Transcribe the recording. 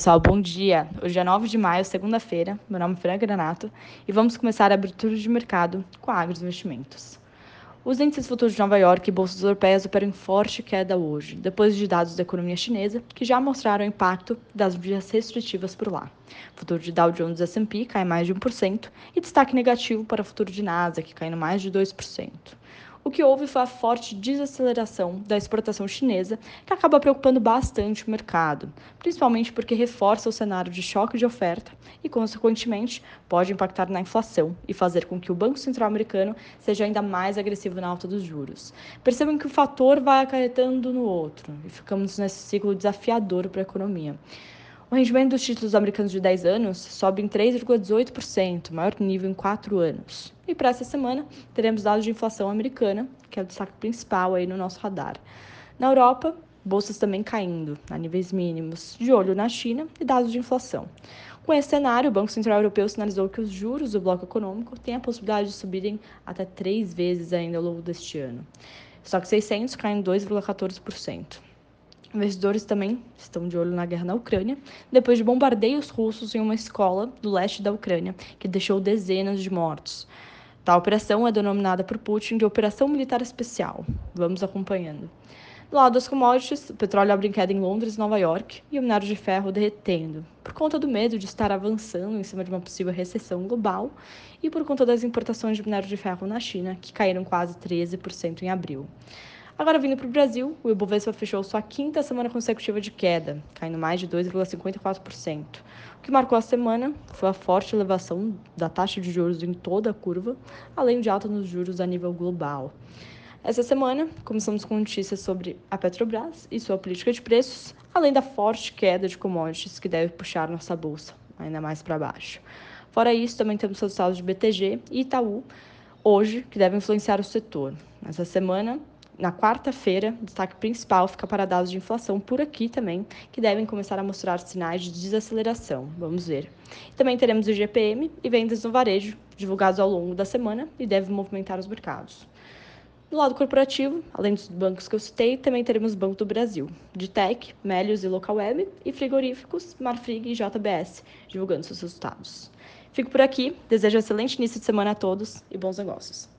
pessoal, bom dia. Hoje é 9 de maio, segunda-feira. Meu nome é Fran Granato e vamos começar a abertura de mercado com a Agros Investimentos. Os índices futuros de Nova York e bolsas europeias operam em forte queda hoje, depois de dados da economia chinesa que já mostraram o impacto das medidas restritivas por lá. O futuro de Dow Jones e S&P cai mais de 1% e destaque negativo para o futuro de Nasdaq, caindo mais de 2%. O que houve foi a forte desaceleração da exportação chinesa, que acaba preocupando bastante o mercado, principalmente porque reforça o cenário de choque de oferta e, consequentemente, pode impactar na inflação e fazer com que o Banco Central americano seja ainda mais agressivo na alta dos juros. Percebam que o fator vai acarretando no outro e ficamos nesse ciclo desafiador para a economia. O rendimento dos títulos americanos de 10 anos sobe em 3,18%, maior nível em 4 anos. E para essa semana, teremos dados de inflação americana, que é o destaque principal aí no nosso radar. Na Europa, bolsas também caindo a níveis mínimos, de olho na China e dados de inflação. Com esse cenário, o Banco Central Europeu sinalizou que os juros do bloco econômico têm a possibilidade de subirem até três vezes ainda ao longo deste ano. Só que 600 cai em 2,14%. Investidores também estão de olho na guerra na Ucrânia, depois de bombardeios russos em uma escola do leste da Ucrânia, que deixou dezenas de mortos. Tal operação é denominada por Putin de Operação Militar Especial. Vamos acompanhando. Do lado das commodities, o petróleo abre em queda em Londres e Nova York e o minério de ferro derretendo, por conta do medo de estar avançando em cima de uma possível recessão global e por conta das importações de minério de ferro na China, que caíram quase 13% em abril. Agora, vindo para o Brasil, o Ibovespa fechou sua quinta semana consecutiva de queda, caindo mais de 2,54%. O que marcou a semana foi a forte elevação da taxa de juros em toda a curva, além de alta nos juros a nível global. Essa semana, começamos com notícias sobre a Petrobras e sua política de preços, além da forte queda de commodities que deve puxar nossa bolsa ainda mais para baixo. Fora isso, também temos resultados de BTG e Itaú hoje, que devem influenciar o setor. Nessa semana, na quarta-feira, destaque principal fica para dados de inflação por aqui também, que devem começar a mostrar sinais de desaceleração. Vamos ver. Também teremos o GPM e vendas no varejo, divulgados ao longo da semana e devem movimentar os mercados. Do lado corporativo, além dos bancos que eu citei, também teremos Banco do Brasil, de Tech, Melios e Local Web, e frigoríficos, Marfrig e JBS, divulgando seus resultados. Fico por aqui, desejo um excelente início de semana a todos e bons negócios.